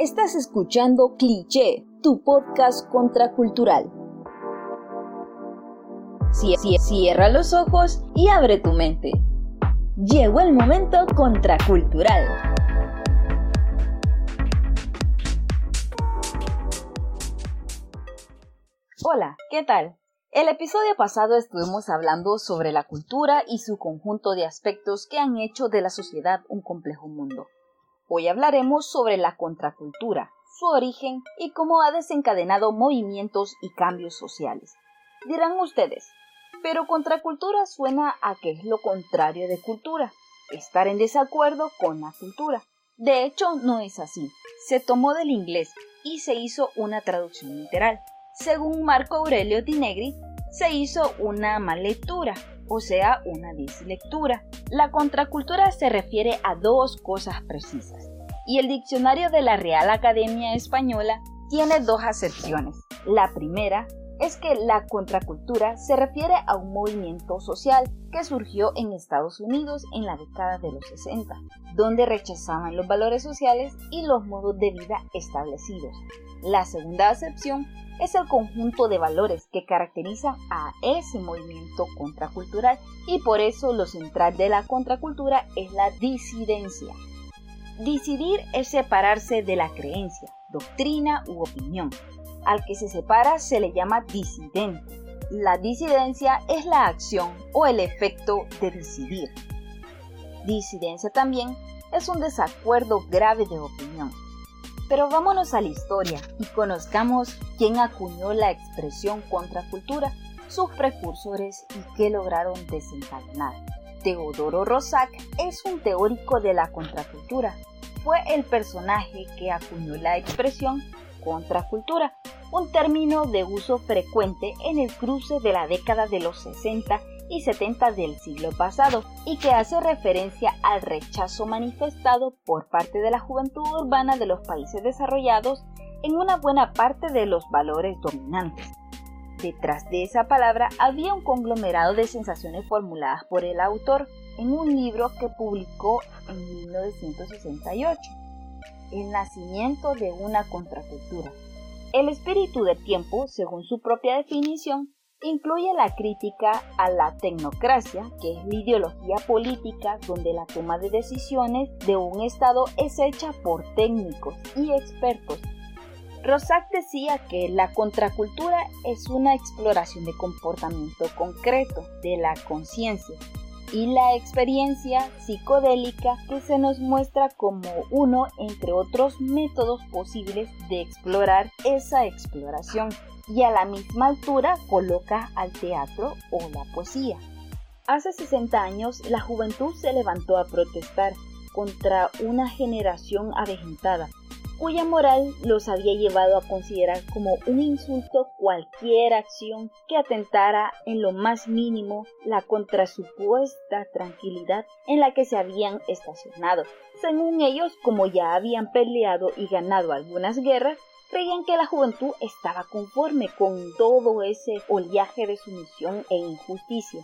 Estás escuchando Cliché, tu podcast contracultural. Cierra los ojos y abre tu mente. Llegó el momento contracultural. Hola, ¿qué tal? El episodio pasado estuvimos hablando sobre la cultura y su conjunto de aspectos que han hecho de la sociedad un complejo mundo. Hoy hablaremos sobre la contracultura, su origen y cómo ha desencadenado movimientos y cambios sociales. Dirán ustedes, pero contracultura suena a que es lo contrario de cultura, estar en desacuerdo con la cultura. De hecho, no es así. Se tomó del inglés y se hizo una traducción literal. Según Marco Aurelio Tinegri, se hizo una mal lectura, o sea, una dislectura. La contracultura se refiere a dos cosas precisas, y el diccionario de la Real Academia Española tiene dos acepciones. La primera es que la contracultura se refiere a un movimiento social que surgió en Estados Unidos en la década de los 60, donde rechazaban los valores sociales y los modos de vida establecidos. La segunda acepción es el conjunto de valores que caracterizan a ese movimiento contracultural y por eso lo central de la contracultura es la disidencia. Disidir es separarse de la creencia, doctrina u opinión. Al que se separa se le llama disidente. La disidencia es la acción o el efecto de decidir. Disidencia también es un desacuerdo grave de opinión pero vámonos a la historia y conozcamos quién acuñó la expresión contracultura, sus precursores y qué lograron desencadenar. Teodoro Rosac es un teórico de la contracultura. Fue el personaje que acuñó la expresión contracultura, un término de uso frecuente en el cruce de la década de los 60 y 70 del siglo pasado y que hace referencia al rechazo manifestado por parte de la juventud urbana de los países desarrollados en una buena parte de los valores dominantes. Detrás de esa palabra había un conglomerado de sensaciones formuladas por el autor en un libro que publicó en 1968, El nacimiento de una contracultura. El espíritu del tiempo, según su propia definición, incluye la crítica a la tecnocracia, que es la ideología política donde la toma de decisiones de un Estado es hecha por técnicos y expertos. Rosac decía que la contracultura es una exploración de comportamiento concreto de la conciencia y la experiencia psicodélica que se nos muestra como uno entre otros métodos posibles de explorar esa exploración y a la misma altura coloca al teatro o la poesía. Hace 60 años la juventud se levantó a protestar contra una generación avejentada, cuya moral los había llevado a considerar como un insulto cualquier acción que atentara en lo más mínimo la contrasupuesta tranquilidad en la que se habían estacionado. Según ellos, como ya habían peleado y ganado algunas guerras, creían que la juventud estaba conforme con todo ese oleaje de sumisión e injusticia.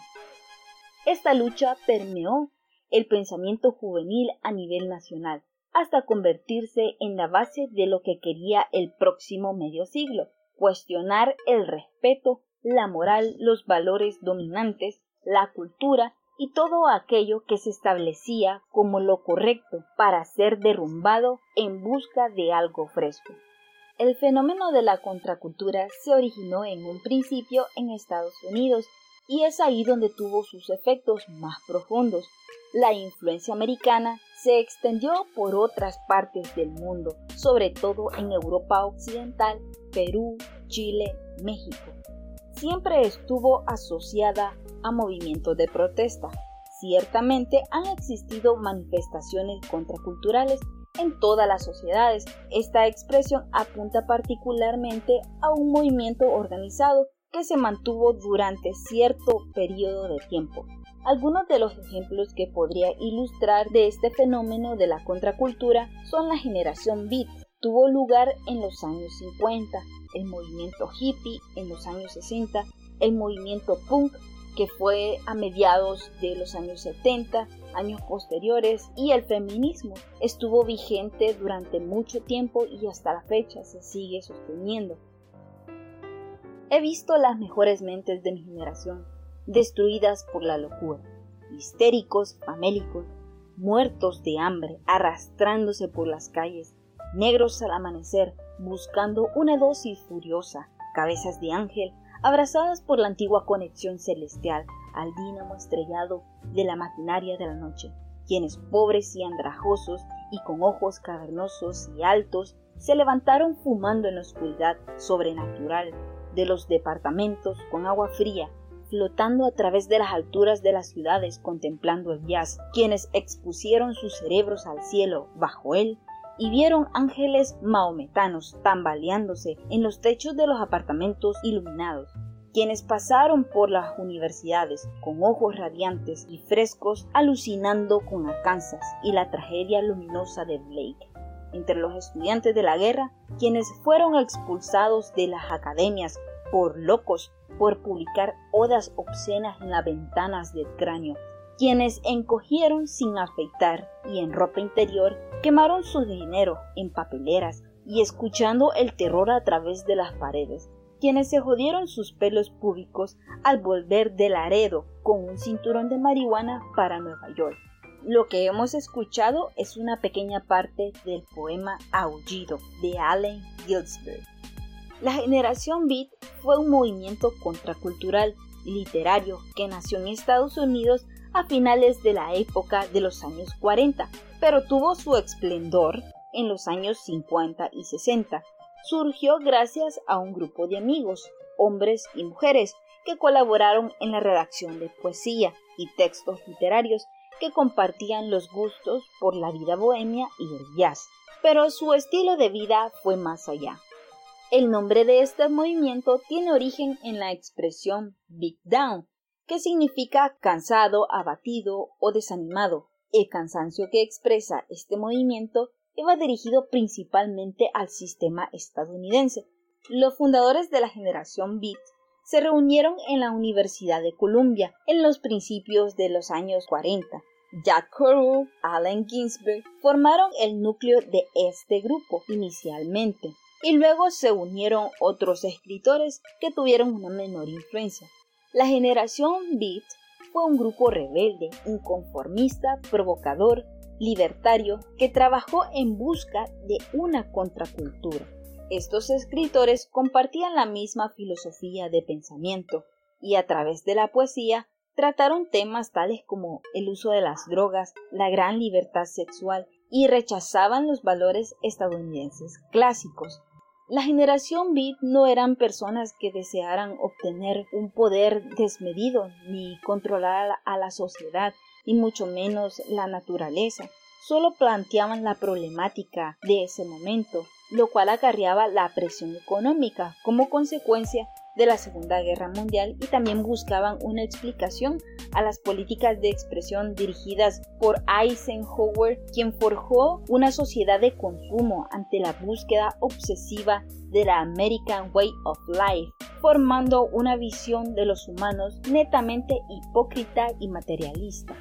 Esta lucha permeó el pensamiento juvenil a nivel nacional, hasta convertirse en la base de lo que quería el próximo medio siglo, cuestionar el respeto, la moral, los valores dominantes, la cultura y todo aquello que se establecía como lo correcto para ser derrumbado en busca de algo fresco. El fenómeno de la contracultura se originó en un principio en Estados Unidos y es ahí donde tuvo sus efectos más profundos. La influencia americana se extendió por otras partes del mundo, sobre todo en Europa Occidental, Perú, Chile, México. Siempre estuvo asociada a movimientos de protesta. Ciertamente han existido manifestaciones contraculturales en todas las sociedades. Esta expresión apunta particularmente a un movimiento organizado que se mantuvo durante cierto periodo de tiempo. Algunos de los ejemplos que podría ilustrar de este fenómeno de la contracultura son la generación beat. Tuvo lugar en los años 50, el movimiento hippie en los años 60, el movimiento punk que fue a mediados de los años 70 años posteriores y el feminismo estuvo vigente durante mucho tiempo y hasta la fecha se sigue sosteniendo. He visto las mejores mentes de mi generación destruidas por la locura, histéricos, famélicos, muertos de hambre, arrastrándose por las calles, negros al amanecer, buscando una dosis furiosa, cabezas de ángel, abrazadas por la antigua conexión celestial al dínamo estrellado de la maquinaria de la noche, quienes pobres y andrajosos y con ojos cavernosos y altos se levantaron fumando en la oscuridad sobrenatural de los departamentos con agua fría, flotando a través de las alturas de las ciudades contemplando el jazz, quienes expusieron sus cerebros al cielo bajo él y vieron ángeles maometanos tambaleándose en los techos de los apartamentos iluminados, quienes pasaron por las universidades con ojos radiantes y frescos alucinando con Arkansas y la tragedia luminosa de Blake. Entre los estudiantes de la guerra, quienes fueron expulsados de las academias por locos por publicar odas obscenas en las ventanas del cráneo, quienes encogieron sin afeitar y en ropa interior quemaron su dinero en papeleras y escuchando el terror a través de las paredes, quienes se jodieron sus pelos públicos al volver del Laredo con un cinturón de marihuana para Nueva York. Lo que hemos escuchado es una pequeña parte del poema Aullido de Allen Ginsberg. La generación Beat fue un movimiento contracultural literario que nació en Estados Unidos a finales de la época de los años 40, pero tuvo su esplendor en los años 50 y 60. Surgió gracias a un grupo de amigos, hombres y mujeres, que colaboraron en la redacción de poesía y textos literarios que compartían los gustos por la vida bohemia y el jazz. Pero su estilo de vida fue más allá. El nombre de este movimiento tiene origen en la expresión Big Down, que significa cansado, abatido o desanimado. El cansancio que expresa este movimiento iba dirigido principalmente al sistema estadounidense. Los fundadores de la generación Beat se reunieron en la Universidad de Columbia en los principios de los años 40. Jack Kerouac, Allen Ginsberg formaron el núcleo de este grupo inicialmente y luego se unieron otros escritores que tuvieron una menor influencia. La generación Beat fue un grupo rebelde, inconformista, provocador, libertario, que trabajó en busca de una contracultura. Estos escritores compartían la misma filosofía de pensamiento y a través de la poesía trataron temas tales como el uso de las drogas, la gran libertad sexual y rechazaban los valores estadounidenses clásicos, la generación Beat no eran personas que desearan obtener un poder desmedido ni controlar a la sociedad, ni mucho menos la naturaleza. Solo planteaban la problemática de ese momento, lo cual acarreaba la presión económica como consecuencia de la Segunda Guerra Mundial y también buscaban una explicación a las políticas de expresión dirigidas por Eisenhower, quien forjó una sociedad de consumo ante la búsqueda obsesiva de la American Way of Life, formando una visión de los humanos netamente hipócrita y materialista.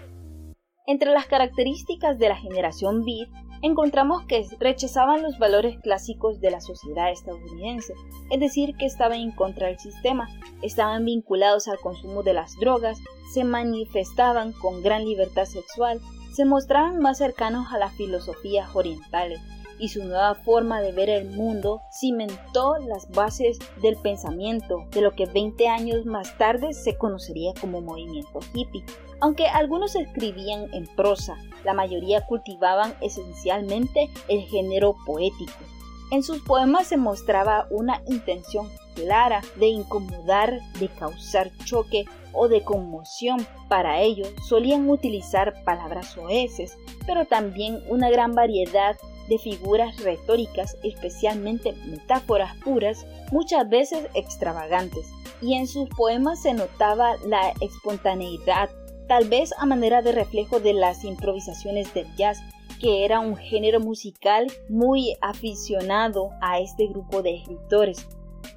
Entre las características de la generación Beat encontramos que rechazaban los valores clásicos de la sociedad estadounidense, es decir, que estaban en contra del sistema, estaban vinculados al consumo de las drogas, se manifestaban con gran libertad sexual, se mostraban más cercanos a las filosofías orientales, y su nueva forma de ver el mundo cimentó las bases del pensamiento de lo que 20 años más tarde se conocería como movimiento hippie. Aunque algunos escribían en prosa, la mayoría cultivaban esencialmente el género poético. En sus poemas se mostraba una intención clara de incomodar, de causar choque o de conmoción. Para ello solían utilizar palabras oeces, pero también una gran variedad de figuras retóricas, especialmente metáforas puras, muchas veces extravagantes, y en sus poemas se notaba la espontaneidad, tal vez a manera de reflejo de las improvisaciones del jazz, que era un género musical muy aficionado a este grupo de escritores.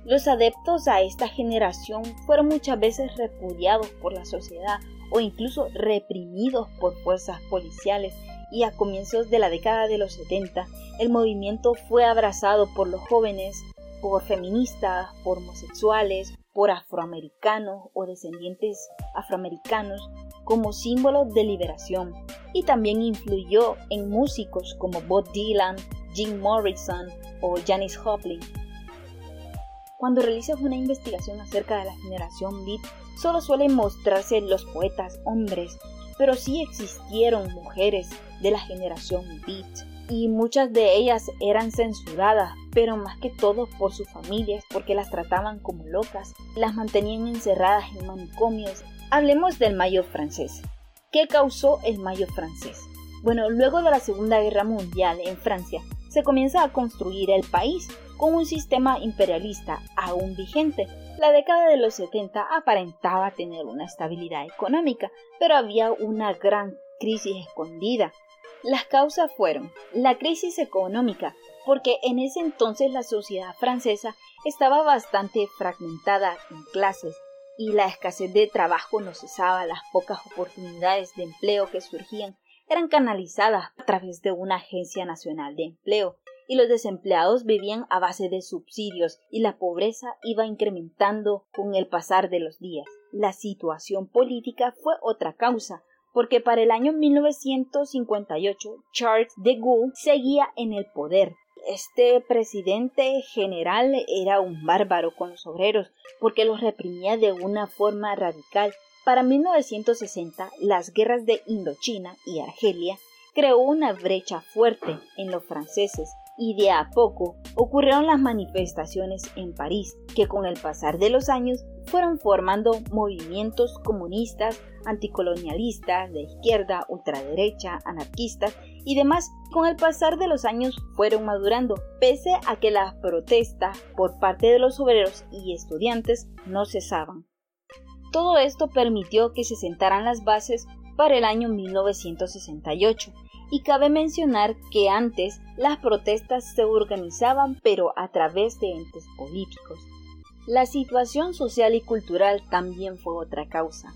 Los adeptos a esta generación fueron muchas veces repudiados por la sociedad o incluso reprimidos por fuerzas policiales y a comienzos de la década de los 70 el movimiento fue abrazado por los jóvenes, por feministas, por homosexuales, por afroamericanos o descendientes afroamericanos como símbolo de liberación y también influyó en músicos como Bob Dylan, Jim Morrison o Janis Joplin. Cuando realizas una investigación acerca de la generación beat, solo suelen mostrarse los poetas hombres, pero sí existieron mujeres de la generación beat y muchas de ellas eran censuradas, pero más que todo por sus familias porque las trataban como locas, las mantenían encerradas en manicomios. Hablemos del Mayo francés. ¿Qué causó el Mayo francés? Bueno, luego de la Segunda Guerra Mundial en Francia, se comienza a construir el país con un sistema imperialista aún vigente. La década de los 70 aparentaba tener una estabilidad económica, pero había una gran crisis escondida. Las causas fueron la crisis económica, porque en ese entonces la sociedad francesa estaba bastante fragmentada en clases y la escasez de trabajo no cesaba, las pocas oportunidades de empleo que surgían eran canalizadas a través de una agencia nacional de empleo y los desempleados vivían a base de subsidios y la pobreza iba incrementando con el pasar de los días. La situación política fue otra causa, porque para el año 1958 Charles de Gaulle seguía en el poder. Este presidente general era un bárbaro con los obreros porque los reprimía de una forma radical para 1960, las guerras de Indochina y Argelia creó una brecha fuerte en los franceses y de a poco ocurrieron las manifestaciones en París, que con el pasar de los años fueron formando movimientos comunistas, anticolonialistas, de izquierda, ultraderecha, anarquistas y demás. Con el pasar de los años fueron madurando, pese a que las protestas por parte de los obreros y estudiantes no cesaban. Todo esto permitió que se sentaran las bases para el año 1968 y cabe mencionar que antes las protestas se organizaban pero a través de entes políticos. La situación social y cultural también fue otra causa.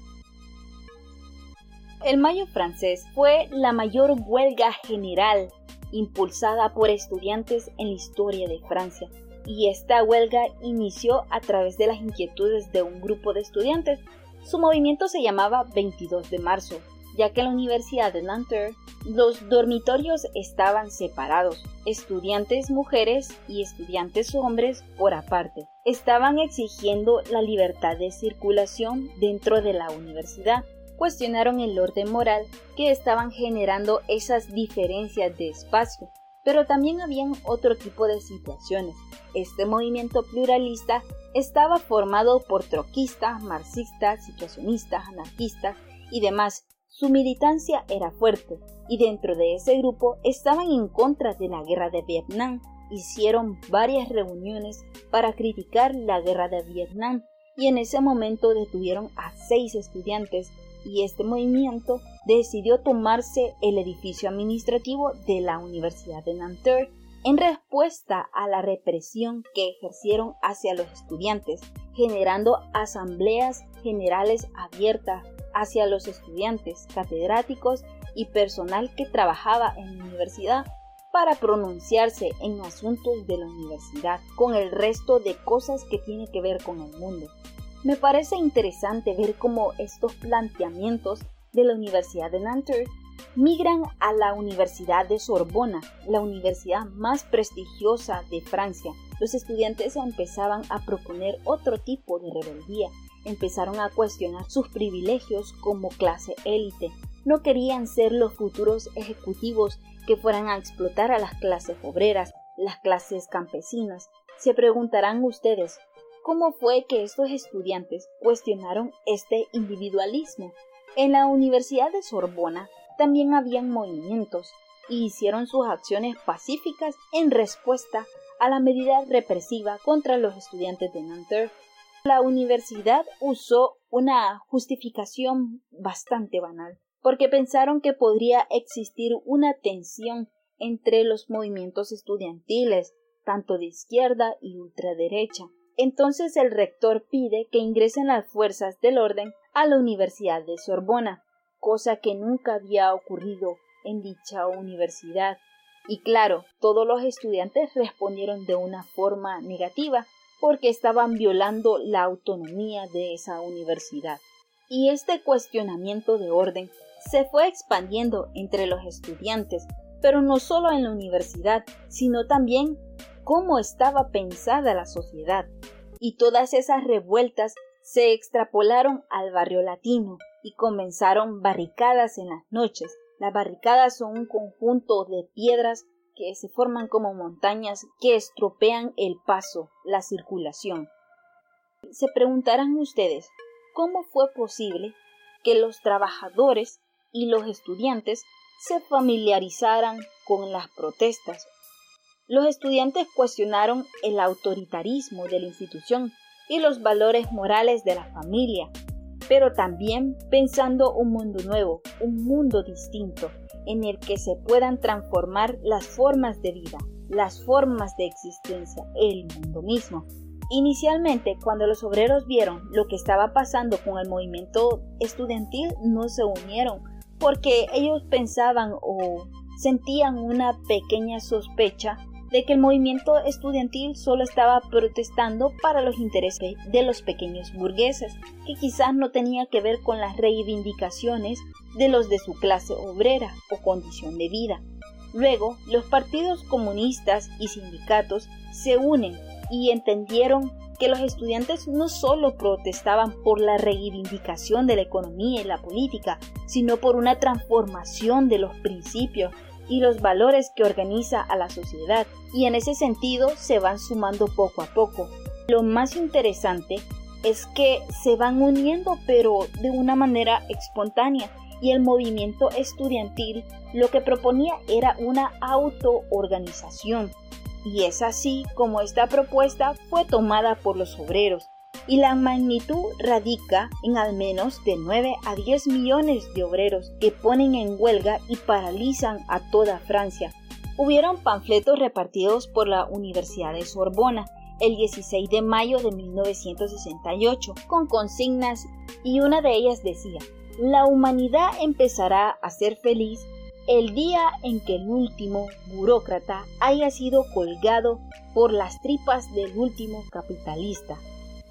El Mayo francés fue la mayor huelga general impulsada por estudiantes en la historia de Francia y esta huelga inició a través de las inquietudes de un grupo de estudiantes. Su movimiento se llamaba 22 de marzo, ya que en la Universidad de Nanterre los dormitorios estaban separados, estudiantes mujeres y estudiantes hombres por aparte. Estaban exigiendo la libertad de circulación dentro de la universidad. Cuestionaron el orden moral que estaban generando esas diferencias de espacio pero también habían otro tipo de situaciones. Este movimiento pluralista estaba formado por troquistas, marxistas, situacionistas, anarquistas y demás. Su militancia era fuerte y dentro de ese grupo estaban en contra de la guerra de Vietnam. Hicieron varias reuniones para criticar la guerra de Vietnam y en ese momento detuvieron a seis estudiantes y este movimiento decidió tomarse el edificio administrativo de la Universidad de Nanterre en respuesta a la represión que ejercieron hacia los estudiantes, generando asambleas generales abiertas hacia los estudiantes, catedráticos y personal que trabajaba en la universidad para pronunciarse en asuntos de la universidad con el resto de cosas que tiene que ver con el mundo. Me parece interesante ver cómo estos planteamientos de la Universidad de Nanterre migran a la Universidad de Sorbona, la universidad más prestigiosa de Francia. Los estudiantes empezaban a proponer otro tipo de rebeldía, empezaron a cuestionar sus privilegios como clase élite. No querían ser los futuros ejecutivos que fueran a explotar a las clases obreras, las clases campesinas. Se preguntarán ustedes, cómo fue que estos estudiantes cuestionaron este individualismo. En la Universidad de Sorbona también habían movimientos y hicieron sus acciones pacíficas en respuesta a la medida represiva contra los estudiantes de Nanterre. La universidad usó una justificación bastante banal, porque pensaron que podría existir una tensión entre los movimientos estudiantiles, tanto de izquierda y ultraderecha, Entonces el rector pide que ingresen las fuerzas del orden a la Universidad de Sorbona, cosa que nunca había ocurrido en dicha universidad. Y claro, todos los estudiantes respondieron de una forma negativa porque estaban violando la autonomía de esa universidad. Y este cuestionamiento de orden se fue expandiendo entre los estudiantes, pero no solo en la universidad, sino también cómo estaba pensada la sociedad. Y todas esas revueltas se extrapolaron al barrio latino y comenzaron barricadas en las noches. Las barricadas son un conjunto de piedras que se forman como montañas que estropean el paso, la circulación. Se preguntarán ustedes, ¿cómo fue posible que los trabajadores y los estudiantes se familiarizaran con las protestas. Los estudiantes cuestionaron el autoritarismo de la institución y los valores morales de la familia, pero también pensando un mundo nuevo, un mundo distinto, en el que se puedan transformar las formas de vida, las formas de existencia, el mundo mismo. Inicialmente, cuando los obreros vieron lo que estaba pasando con el movimiento estudiantil, no se unieron, porque ellos pensaban o sentían una pequeña sospecha de que el movimiento estudiantil solo estaba protestando para los intereses de los pequeños burgueses, que quizás no tenía que ver con las reivindicaciones de los de su clase obrera o condición de vida. Luego, los partidos comunistas y sindicatos se unen y entendieron que los estudiantes no solo protestaban por la reivindicación de la economía y la política, sino por una transformación de los principios y los valores que organiza a la sociedad, y en ese sentido se van sumando poco a poco. Lo más interesante es que se van uniendo pero de una manera espontánea. Y el movimiento estudiantil lo que proponía era una autoorganización. Y es así como esta propuesta fue tomada por los obreros, y la magnitud radica en al menos de 9 a 10 millones de obreros que ponen en huelga y paralizan a toda Francia. Hubieron panfletos repartidos por la Universidad de Sorbona el 16 de mayo de 1968 con consignas y una de ellas decía, la humanidad empezará a ser feliz el día en que el último burócrata haya sido colgado por las tripas del último capitalista.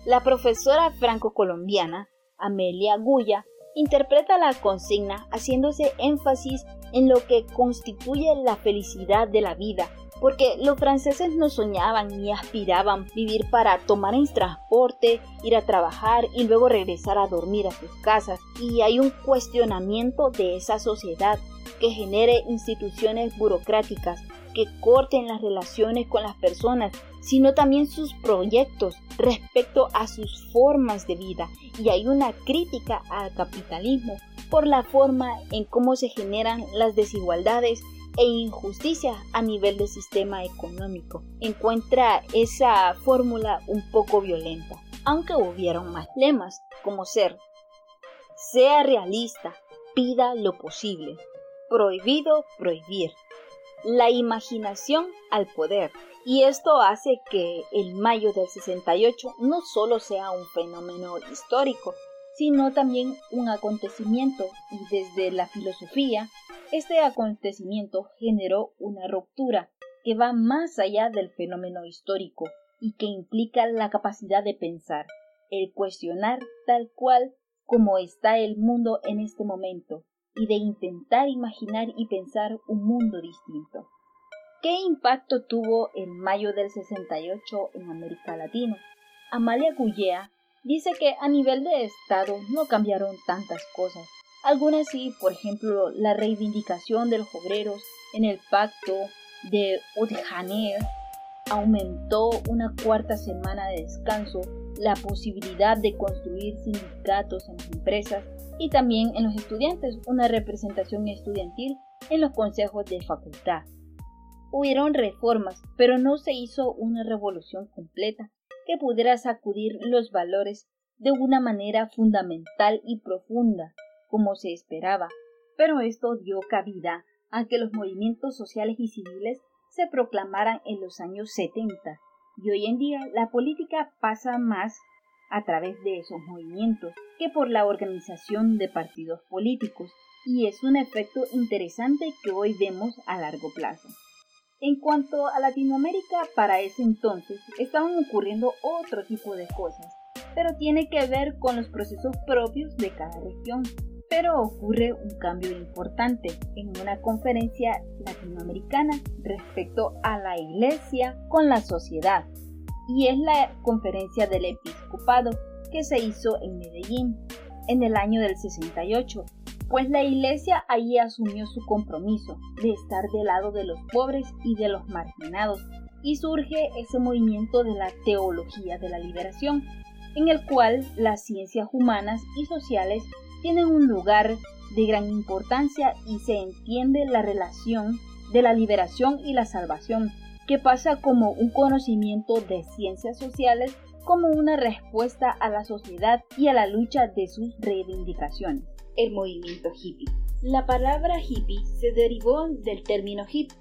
La profesora franco-colombiana Amelia Guya interpreta la consigna haciéndose énfasis en lo que constituye la felicidad de la vida, porque los franceses no soñaban ni aspiraban vivir para tomar el transporte, ir a trabajar y luego regresar a dormir a sus casas, y hay un cuestionamiento de esa sociedad que genere instituciones burocráticas que corten las relaciones con las personas, sino también sus proyectos respecto a sus formas de vida. Y hay una crítica al capitalismo por la forma en cómo se generan las desigualdades e injusticias a nivel del sistema económico. Encuentra esa fórmula un poco violenta, aunque hubieron más lemas, como ser, sea realista, pida lo posible, prohibido prohibir. La imaginación al poder. Y esto hace que el mayo del 68 no solo sea un fenómeno histórico, sino también un acontecimiento. Y desde la filosofía, este acontecimiento generó una ruptura que va más allá del fenómeno histórico y que implica la capacidad de pensar, el cuestionar tal cual como está el mundo en este momento, y de intentar imaginar y pensar un mundo distinto. ¿Qué impacto tuvo el mayo del 68 en América Latina? Amalia Gullea dice que a nivel de Estado no cambiaron tantas cosas. Algunas sí, por ejemplo, la reivindicación de los obreros en el pacto de Udjaner aumentó una cuarta semana de descanso, la posibilidad de construir sindicatos en las empresas y también en los estudiantes una representación estudiantil en los consejos de facultad. Hubieron reformas, pero no se hizo una revolución completa que pudiera sacudir los valores de una manera fundamental y profunda, como se esperaba, pero esto dio cabida a que los movimientos sociales y civiles se proclamaran en los años 70 Y hoy en día la política pasa más a través de esos movimientos que por la organización de partidos políticos y es un efecto interesante que hoy vemos a largo plazo. En cuanto a Latinoamérica, para ese entonces estaban ocurriendo otro tipo de cosas, pero tiene que ver con los procesos propios de cada región. Pero ocurre un cambio importante en una conferencia latinoamericana respecto a la iglesia con la sociedad, y es la conferencia del episcopado que se hizo en Medellín en el año del 68 pues la Iglesia ahí asumió su compromiso de estar del lado de los pobres y de los marginados, y surge ese movimiento de la teología de la liberación, en el cual las ciencias humanas y sociales tienen un lugar de gran importancia y se entiende la relación de la liberación y la salvación, que pasa como un conocimiento de ciencias sociales como una respuesta a la sociedad y a la lucha de sus reivindicaciones el movimiento hippie. La palabra hippie se derivó del término hip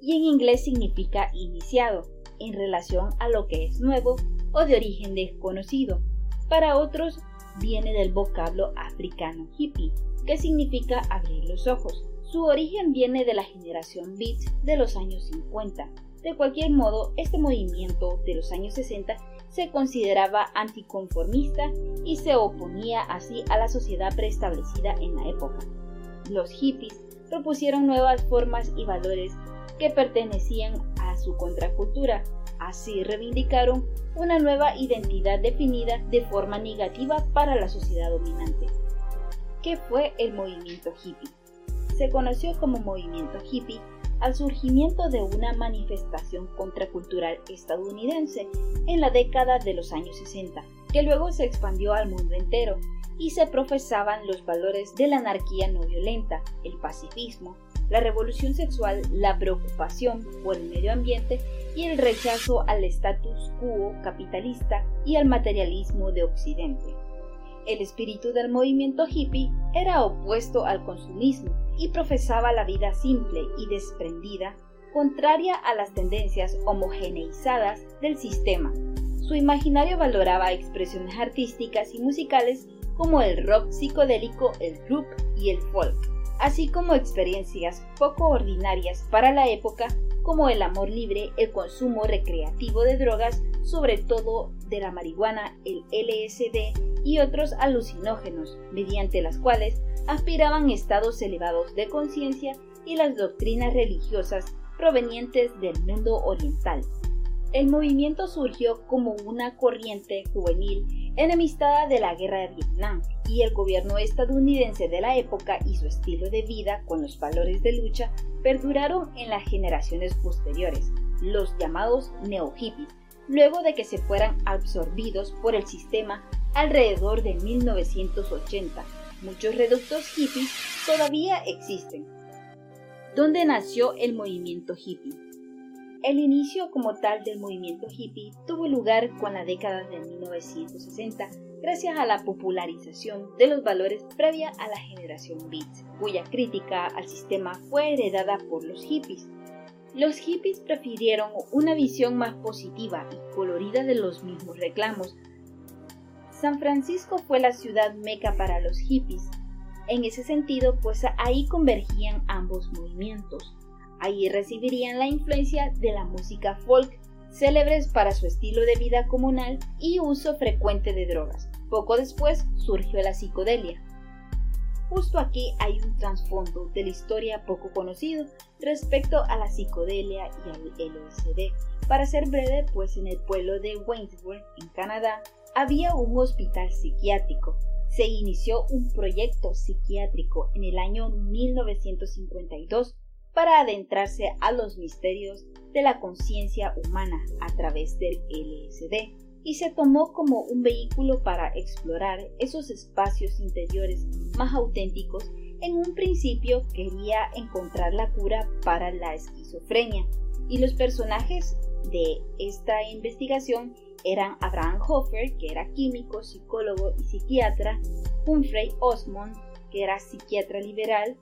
y en inglés significa iniciado, en relación a lo que es nuevo o de origen desconocido. Para otros viene del vocablo africano hippie, que significa abrir los ojos. Su origen viene de la generación beat de los años 50. De cualquier modo, este movimiento de los años 60 se consideraba anticonformista y se oponía así a la sociedad preestablecida en la época. Los hippies propusieron nuevas formas y valores que pertenecían a su contracultura. Así reivindicaron una nueva identidad definida de forma negativa para la sociedad dominante. ¿Qué fue el movimiento hippie? Se conoció como movimiento hippie al surgimiento de una manifestación contracultural estadounidense en la década de los años 60, que luego se expandió al mundo entero y se profesaban los valores de la anarquía no violenta, el pacifismo, la revolución sexual, la preocupación por el medio ambiente y el rechazo al status quo capitalista y al materialismo de Occidente. El espíritu del movimiento hippie era opuesto al consumismo y profesaba la vida simple y desprendida, contraria a las tendencias homogeneizadas del sistema. Su imaginario valoraba expresiones artísticas y musicales como el rock psicodélico, el group y el folk, así como experiencias poco ordinarias para la época como el amor libre, el consumo recreativo de drogas, sobre todo de la marihuana, el LSD y otros alucinógenos, mediante las cuales aspiraban estados elevados de conciencia y las doctrinas religiosas provenientes del mundo oriental. El movimiento surgió como una corriente juvenil enemistada de la guerra de Vietnam y el gobierno estadounidense de la época y su estilo de vida con los valores de lucha perduraron en las generaciones posteriores, los llamados neo-hippies, luego de que se fueran absorbidos por el sistema alrededor de 1980. Muchos reductos hippies todavía existen. ¿Dónde nació el movimiento hippie? El inicio como tal del movimiento hippie tuvo lugar con la década de 1960 gracias a la popularización de los valores previa a la generación Beat, cuya crítica al sistema fue heredada por los hippies. Los hippies prefirieron una visión más positiva y colorida de los mismos reclamos. San Francisco fue la ciudad meca para los hippies. En ese sentido, pues ahí convergían ambos movimientos. Ahí recibirían la influencia de la música folk, célebres para su estilo de vida comunal y uso frecuente de drogas. Poco después surgió la psicodelia. Justo aquí hay un trasfondo de la historia poco conocido respecto a la psicodelia y al LSD. Para ser breve, pues en el pueblo de Waynesburg, en Canadá, había un hospital psiquiátrico. Se inició un proyecto psiquiátrico en el año 1952 para adentrarse a los misterios de la conciencia humana a través del LSD y se tomó como un vehículo para explorar esos espacios interiores más auténticos. En un principio quería encontrar la cura para la esquizofrenia y los personajes de esta investigación eran Abraham Hofer, que era químico, psicólogo y psiquiatra, Humphrey Osmond, que era psiquiatra liberal,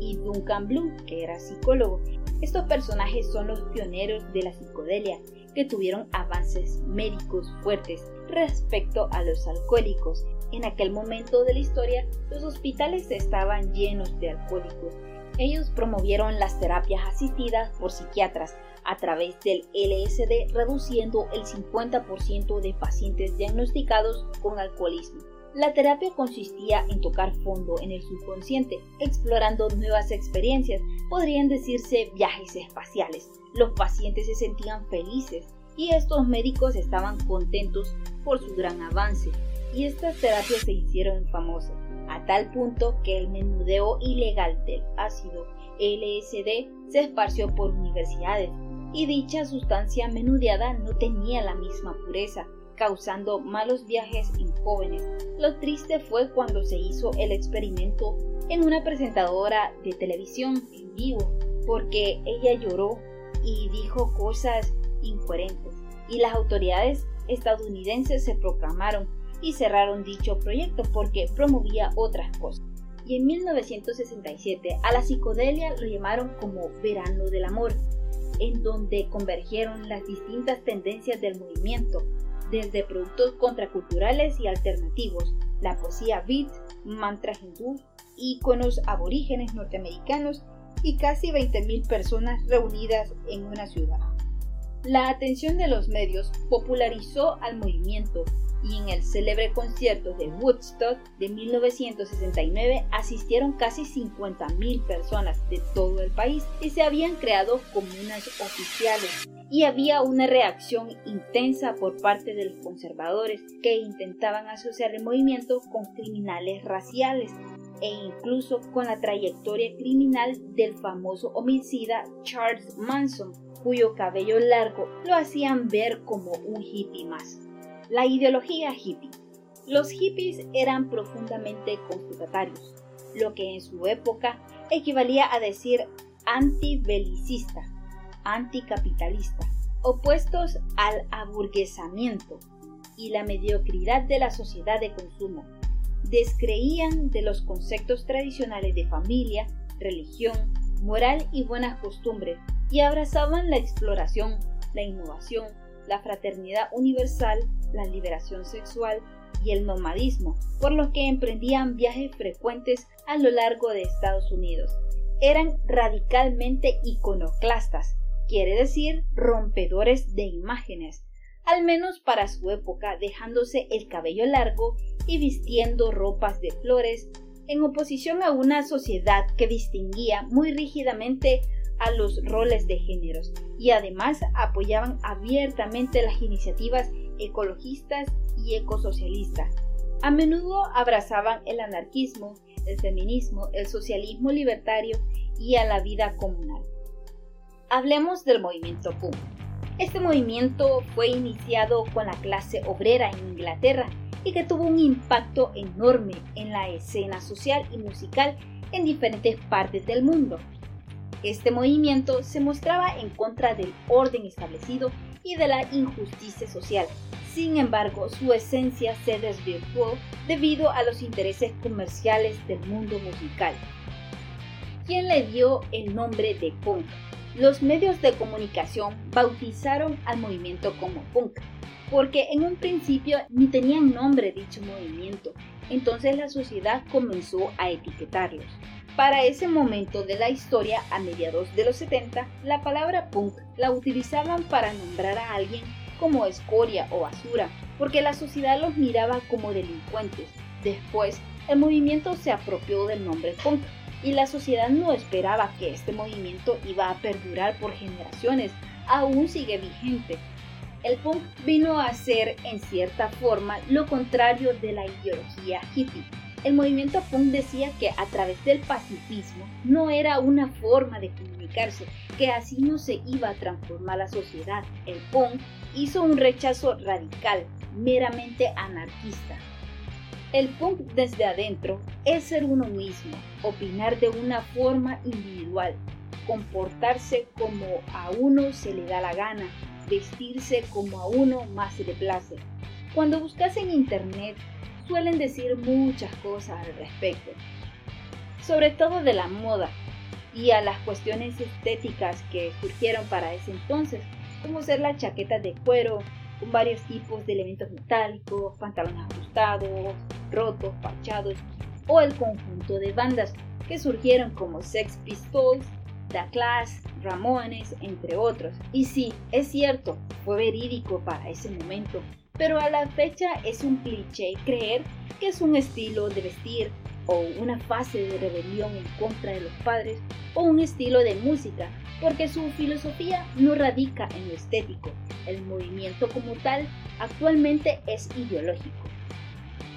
y Duncan Blue, que era psicólogo. Estos personajes son los pioneros de la psicodelia que tuvieron avances médicos fuertes respecto a los alcohólicos. En aquel momento de la historia, los hospitales estaban llenos de alcohólicos. Ellos promovieron las terapias asistidas por psiquiatras a través del LSD, reduciendo el 50% de pacientes diagnosticados con alcoholismo. La terapia consistía en tocar fondo en el subconsciente, explorando nuevas experiencias, podrían decirse viajes espaciales. Los pacientes se sentían felices y estos médicos estaban contentos por su gran avance, y estas terapias se hicieron famosas, a tal punto que el menudeo ilegal del ácido LSD se esparció por universidades, y dicha sustancia menudeada no tenía la misma pureza, causando malos viajes en jóvenes. Lo triste fue cuando se hizo el experimento en una presentadora de televisión en vivo, porque ella lloró y dijo cosas incoherentes, y las autoridades estadounidenses se proclamaron y cerraron dicho proyecto porque promovía otras cosas. Y en 1967 a la psicodelia lo llamaron como verano del amor, en donde convergieron las distintas tendencias del movimiento, desde productos contraculturales y alternativos, la poesía beat, mantra hindú, íconos aborígenes norteamericanos y casi 20.000 personas reunidas en una ciudad. La atención de los medios popularizó al movimiento y en el célebre concierto de Woodstock de 1969 asistieron casi 50.000 personas de todo el país y se habían creado comunas oficiales y había una reacción intensa por parte de los conservadores que intentaban asociar el movimiento con criminales raciales e incluso con la trayectoria criminal del famoso homicida Charles Manson, cuyo cabello largo lo hacían ver como un hippie más. La ideología hippie. Los hippies eran profundamente confutatarios, lo que en su época equivalía a decir antibelicista, anticapitalista, opuestos al aburguesamiento y la mediocridad de la sociedad de consumo. Descreían de los conceptos tradicionales de familia, religión, moral y buenas costumbres y abrazaban la exploración, la innovación, la fraternidad universal, la liberación sexual y el nomadismo, por lo que emprendían viajes frecuentes a lo largo de Estados Unidos. Eran radicalmente iconoclastas, quiere decir rompedores de imágenes, al menos para su época dejándose el cabello largo y vistiendo ropas de flores, en oposición a una sociedad que distinguía muy rígidamente a los roles de géneros y además apoyaban abiertamente las iniciativas ecologistas y ecosocialistas. A menudo abrazaban el anarquismo, el feminismo, el socialismo libertario y a la vida comunal. Hablemos del movimiento punk. Este movimiento fue iniciado con la clase obrera en Inglaterra y que tuvo un impacto enorme en la escena social y musical en diferentes partes del mundo. Este movimiento se mostraba en contra del orden establecido y de la injusticia social. Sin embargo, su esencia se desvirtuó debido a los intereses comerciales del mundo musical. ¿Quién le dio el nombre de punk? Los medios de comunicación bautizaron al movimiento como punk, porque en un principio ni tenían nombre dicho movimiento, entonces la sociedad comenzó a etiquetarlos. Para ese momento de la historia, a mediados de los 70, la palabra punk la utilizaban para nombrar a alguien como escoria o basura, porque la sociedad los miraba como delincuentes. Después, el movimiento se apropió del nombre punk y la sociedad no esperaba que este movimiento iba a perdurar por generaciones, aún sigue vigente. El punk vino a ser, en cierta forma, lo contrario de la ideología hippie el movimiento punk decía que a través del pacifismo no era una forma de comunicarse, que así no se iba a transformar la sociedad. El punk hizo un rechazo radical, meramente anarquista. El punk desde adentro es ser uno mismo, opinar de una forma individual, comportarse como a uno se le da la gana, vestirse como a uno más se le place. Cuando buscas en internet suelen decir muchas cosas al respecto, sobre todo de la moda y a las cuestiones estéticas que surgieron para ese entonces. como ser las chaquetas de cuero, con varios tipos de elementos metálicos, pantalones ajustados, rotos, parchados, o el conjunto de bandas que surgieron como Sex Pistols, The Clash, Ramones, entre otros. Y sí, es cierto, fue verídico para ese momento, pero a la fecha es un cliché creer que es un estilo de vestir o una fase de rebelión en contra de los padres o un estilo de música, porque su filosofía no radica en lo estético. El movimiento como tal actualmente es ideológico.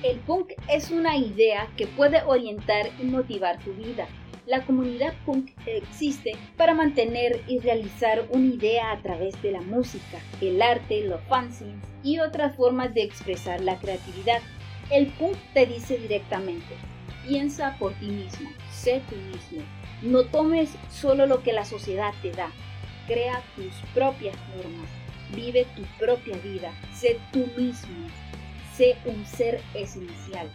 El punk es una idea que puede orientar y motivar tu vida. La comunidad punk existe para mantener y realizar una idea a través de la música, el arte, los fanzines y otras formas de expresar la creatividad. El punk te dice directamente, piensa por ti mismo, sé tú mismo, no tomes solo lo que la sociedad te da, crea tus propias normas, vive tu propia vida, sé tú mismo, sé un ser esencial.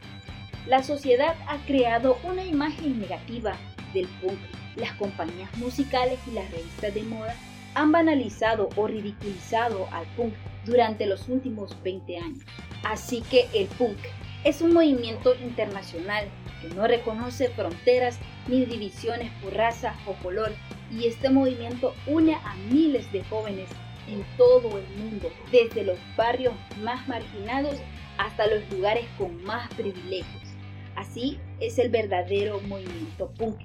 La sociedad ha creado una imagen negativa del punk. Las compañías musicales y las revistas de moda han banalizado o ridiculizado al punk durante los últimos 20 años. Así que el punk es un movimiento internacional que no reconoce fronteras ni divisiones por raza o color y este movimiento une a miles de jóvenes en todo el mundo, desde los barrios más marginados hasta los lugares con más privilegios. Así es el verdadero movimiento punk,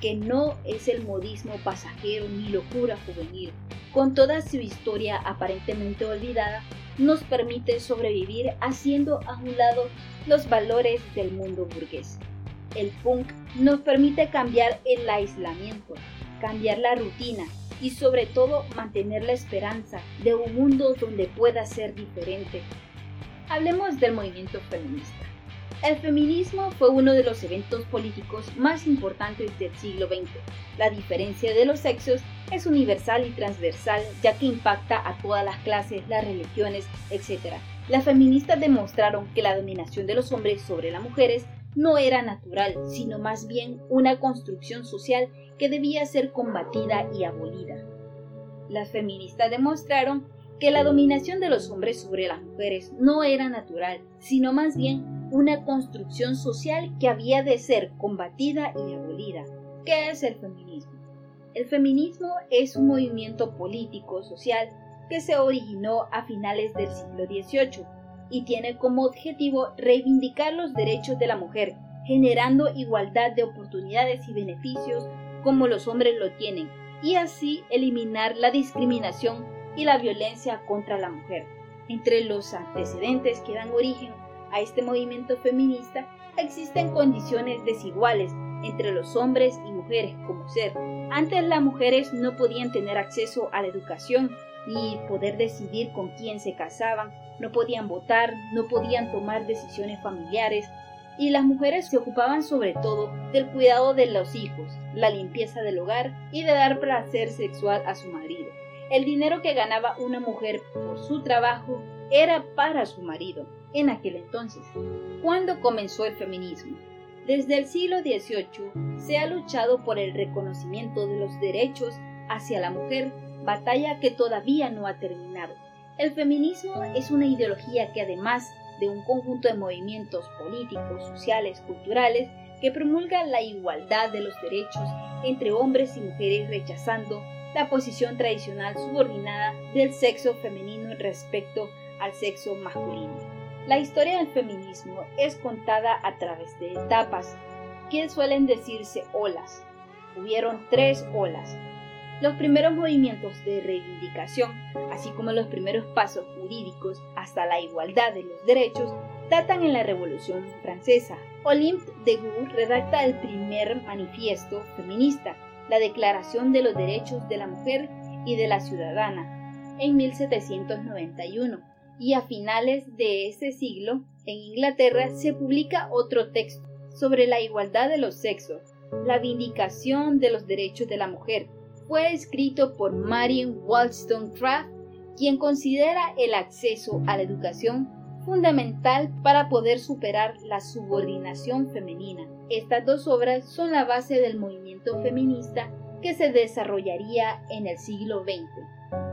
que no es el modismo pasajero ni locura juvenil. Con toda su historia aparentemente olvidada, nos permite sobrevivir haciendo a un lado los valores del mundo burgués. El punk nos permite cambiar el aislamiento, cambiar la rutina y sobre todo mantener la esperanza de un mundo donde pueda ser diferente. Hablemos del movimiento feminista. El feminismo fue uno de los eventos políticos más importantes del siglo XX. La diferencia de los sexos es universal y transversal ya que impacta a todas las clases, las religiones, etc. Las feministas demostraron que la dominación de los hombres sobre las mujeres no era natural, sino más bien una construcción social que debía ser combatida y abolida. Las feministas demostraron que la dominación de los hombres sobre las mujeres no era natural, sino más bien una construcción social que había de ser combatida y abolida. ¿Qué es el feminismo? El feminismo es un movimiento político social que se originó a finales del siglo XVIII y tiene como objetivo reivindicar los derechos de la mujer, generando igualdad de oportunidades y beneficios como los hombres lo tienen, y así eliminar la discriminación y la violencia contra la mujer. Entre los antecedentes que dan origen a este movimiento feminista existen condiciones desiguales entre los hombres y mujeres como ser. Antes las mujeres no podían tener acceso a la educación ni poder decidir con quién se casaban, no podían votar, no podían tomar decisiones familiares, y las mujeres se ocupaban sobre todo del cuidado de los hijos, la limpieza del hogar y de dar placer sexual a su marido. El dinero que ganaba una mujer por su trabajo era para su marido en aquel entonces. ¿Cuándo comenzó el feminismo? Desde el siglo XVIII se ha luchado por el reconocimiento de los derechos hacia la mujer, batalla que todavía no ha terminado. El feminismo es una ideología que además de un conjunto de movimientos políticos, sociales, culturales, que promulga la igualdad de los derechos entre hombres y mujeres rechazando la posición tradicional subordinada del sexo femenino respecto al sexo masculino. La historia del feminismo es contada a través de etapas, que suelen decirse olas. Hubieron tres olas, los primeros movimientos de reivindicación, así como los primeros pasos jurídicos hasta la igualdad de los derechos, datan en la Revolución Francesa. Olympe de Gouges redacta el primer manifiesto feminista, la Declaración de los Derechos de la Mujer y de la Ciudadana, en 1791, y a finales de ese siglo, en Inglaterra se publica otro texto sobre la igualdad de los sexos, la vindicación de los derechos de la mujer, fue escrito por Marion Wollstonecraft, quien considera el acceso a la educación fundamental para poder superar la subordinación femenina. Estas dos obras son la base del movimiento feminista que se desarrollaría en el siglo XX.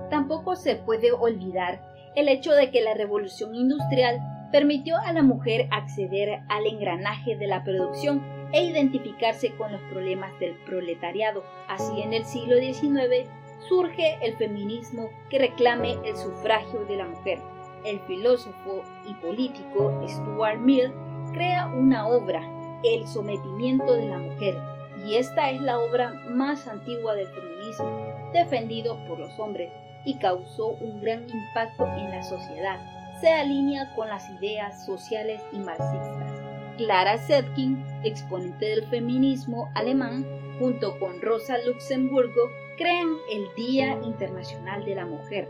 Tampoco se puede olvidar el hecho de que la revolución industrial permitió a la mujer acceder al engranaje de la producción e identificarse con los problemas del proletariado. Así en el siglo XIX surge el feminismo que reclame el sufragio de la mujer. El filósofo y político Stuart Mill crea una obra, El sometimiento de la mujer, y esta es la obra más antigua del feminismo, defendido por los hombres, y causó un gran impacto en la sociedad. Se alinea con las ideas sociales y marxistas. Clara Zetkin, exponente del feminismo alemán, junto con Rosa Luxemburgo, crean el Día Internacional de la Mujer.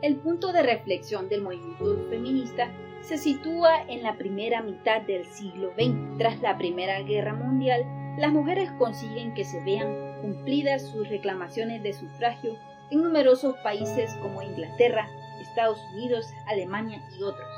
El punto de reflexión del movimiento feminista se sitúa en la primera mitad del siglo XX. Tras la Primera Guerra Mundial, las mujeres consiguen que se vean cumplidas sus reclamaciones de sufragio en numerosos países como Inglaterra, Estados Unidos, Alemania y otros.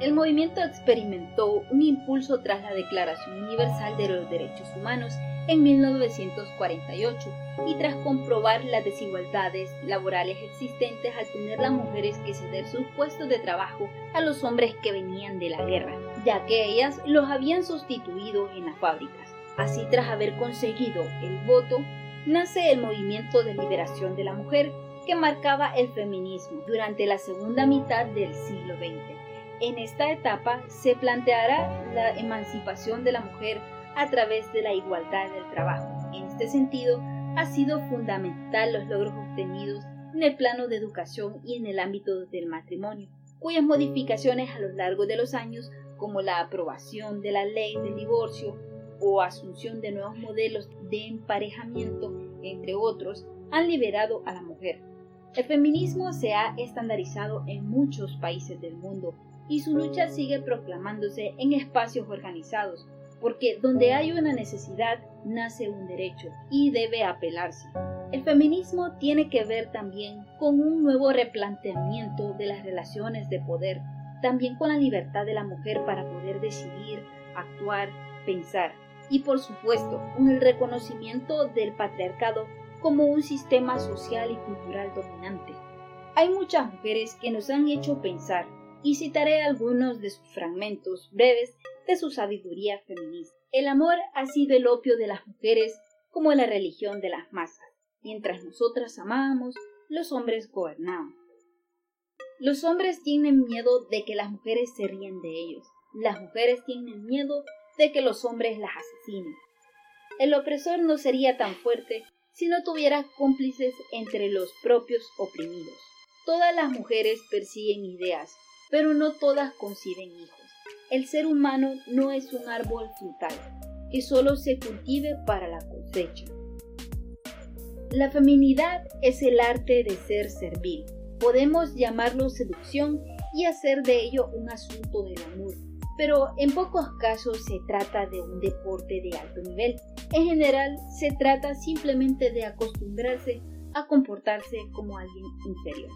El movimiento experimentó un impulso tras la Declaración Universal de los Derechos Humanos en 1948 y tras comprobar las desigualdades laborales existentes al tener las mujeres que ceder sus puestos de trabajo a los hombres que venían de la guerra, ya que ellas los habían sustituido en las fábricas. Así, tras haber conseguido el voto, nace el movimiento de liberación de la mujer que marcaba el feminismo durante la segunda mitad del siglo XX. En esta etapa se planteará la emancipación de la mujer a través de la igualdad del trabajo. En este sentido, ha sido fundamental los logros obtenidos en el plano de educación y en el ámbito del matrimonio, cuyas modificaciones a lo largo de los años, como la aprobación de la ley del divorcio o asunción de nuevos modelos de emparejamiento, entre otros, han liberado a la mujer. El feminismo se ha estandarizado en muchos países del mundo y su lucha sigue proclamándose en espacios organizados, porque donde hay una necesidad nace un derecho y debe apelarse. El feminismo tiene que ver también con un nuevo replanteamiento de las relaciones de poder, también con la libertad de la mujer para poder decidir, actuar, pensar y por supuesto con el reconocimiento del patriarcado como un sistema social y cultural dominante. Hay muchas mujeres que nos han hecho pensar y citaré algunos de sus fragmentos breves de su sabiduría feminista. El amor ha sido el opio de las mujeres como la religión de las masas. Mientras nosotras amábamos, los hombres gobernaban. Los hombres tienen miedo de que las mujeres se ríen de ellos. Las mujeres tienen miedo de que los hombres las asesinen. El opresor no sería tan fuerte si no tuviera cómplices entre los propios oprimidos. Todas las mujeres persiguen ideas, pero no todas conciben hijos. El ser humano no es un árbol frutal que solo se cultive para la cosecha. La feminidad es el arte de ser servil. Podemos llamarlo seducción y hacer de ello un asunto del amor, pero en pocos casos se trata de un deporte de alto nivel. En general se trata simplemente de acostumbrarse a comportarse como alguien inferior.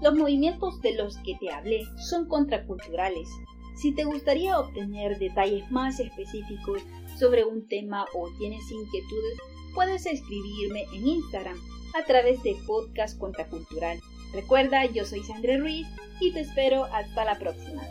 Los movimientos de los que te hablé son contraculturales. Si te gustaría obtener detalles más específicos sobre un tema o tienes inquietudes, puedes escribirme en Instagram a través de Podcast Contracultural. Recuerda, yo soy Sandra Ruiz y te espero hasta la próxima.